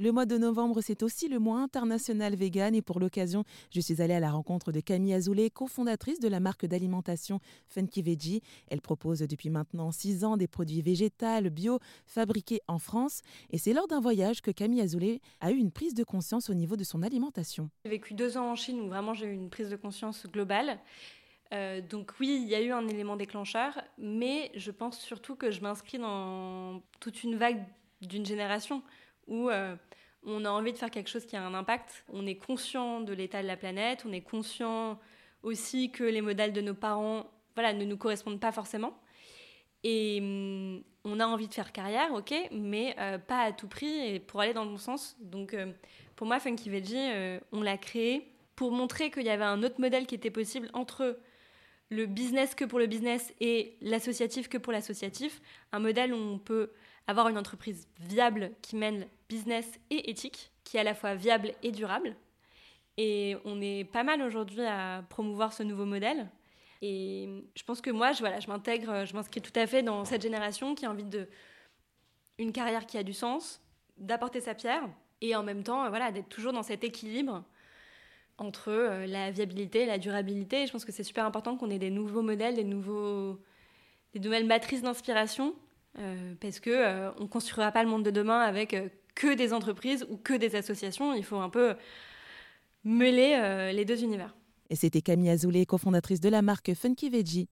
Le mois de novembre, c'est aussi le mois international vegan et pour l'occasion, je suis allée à la rencontre de Camille Azoulay, cofondatrice de la marque d'alimentation Funky Veggie. Elle propose depuis maintenant six ans des produits végétaux bio fabriqués en France et c'est lors d'un voyage que Camille Azoulay a eu une prise de conscience au niveau de son alimentation. J'ai vécu deux ans en Chine où vraiment j'ai eu une prise de conscience globale. Euh, donc oui, il y a eu un élément déclencheur, mais je pense surtout que je m'inscris dans toute une vague d'une génération où euh, on a envie de faire quelque chose qui a un impact. On est conscient de l'état de la planète, on est conscient aussi que les modèles de nos parents voilà, ne nous correspondent pas forcément. Et hum, on a envie de faire carrière, ok, mais euh, pas à tout prix et pour aller dans le bon sens. Donc euh, pour moi, Funky Veggie, on l'a créé pour montrer qu'il y avait un autre modèle qui était possible entre le business que pour le business et l'associatif que pour l'associatif. Un modèle où on peut avoir une entreprise viable qui mène business et éthique, qui est à la fois viable et durable. Et on est pas mal aujourd'hui à promouvoir ce nouveau modèle. Et je pense que moi, je, voilà, je m'intègre, je m'inscris tout à fait dans cette génération qui a envie de une carrière qui a du sens, d'apporter sa pierre, et en même temps, voilà, d'être toujours dans cet équilibre entre euh, la viabilité et la durabilité. je pense que c'est super important qu'on ait des nouveaux modèles, des, nouveaux, des nouvelles matrices d'inspiration euh, parce que euh, on construira pas le monde de demain avec que des entreprises ou que des associations. Il faut un peu mêler les deux univers. Et c'était Camille Azoulay, cofondatrice de la marque Funky Veggie.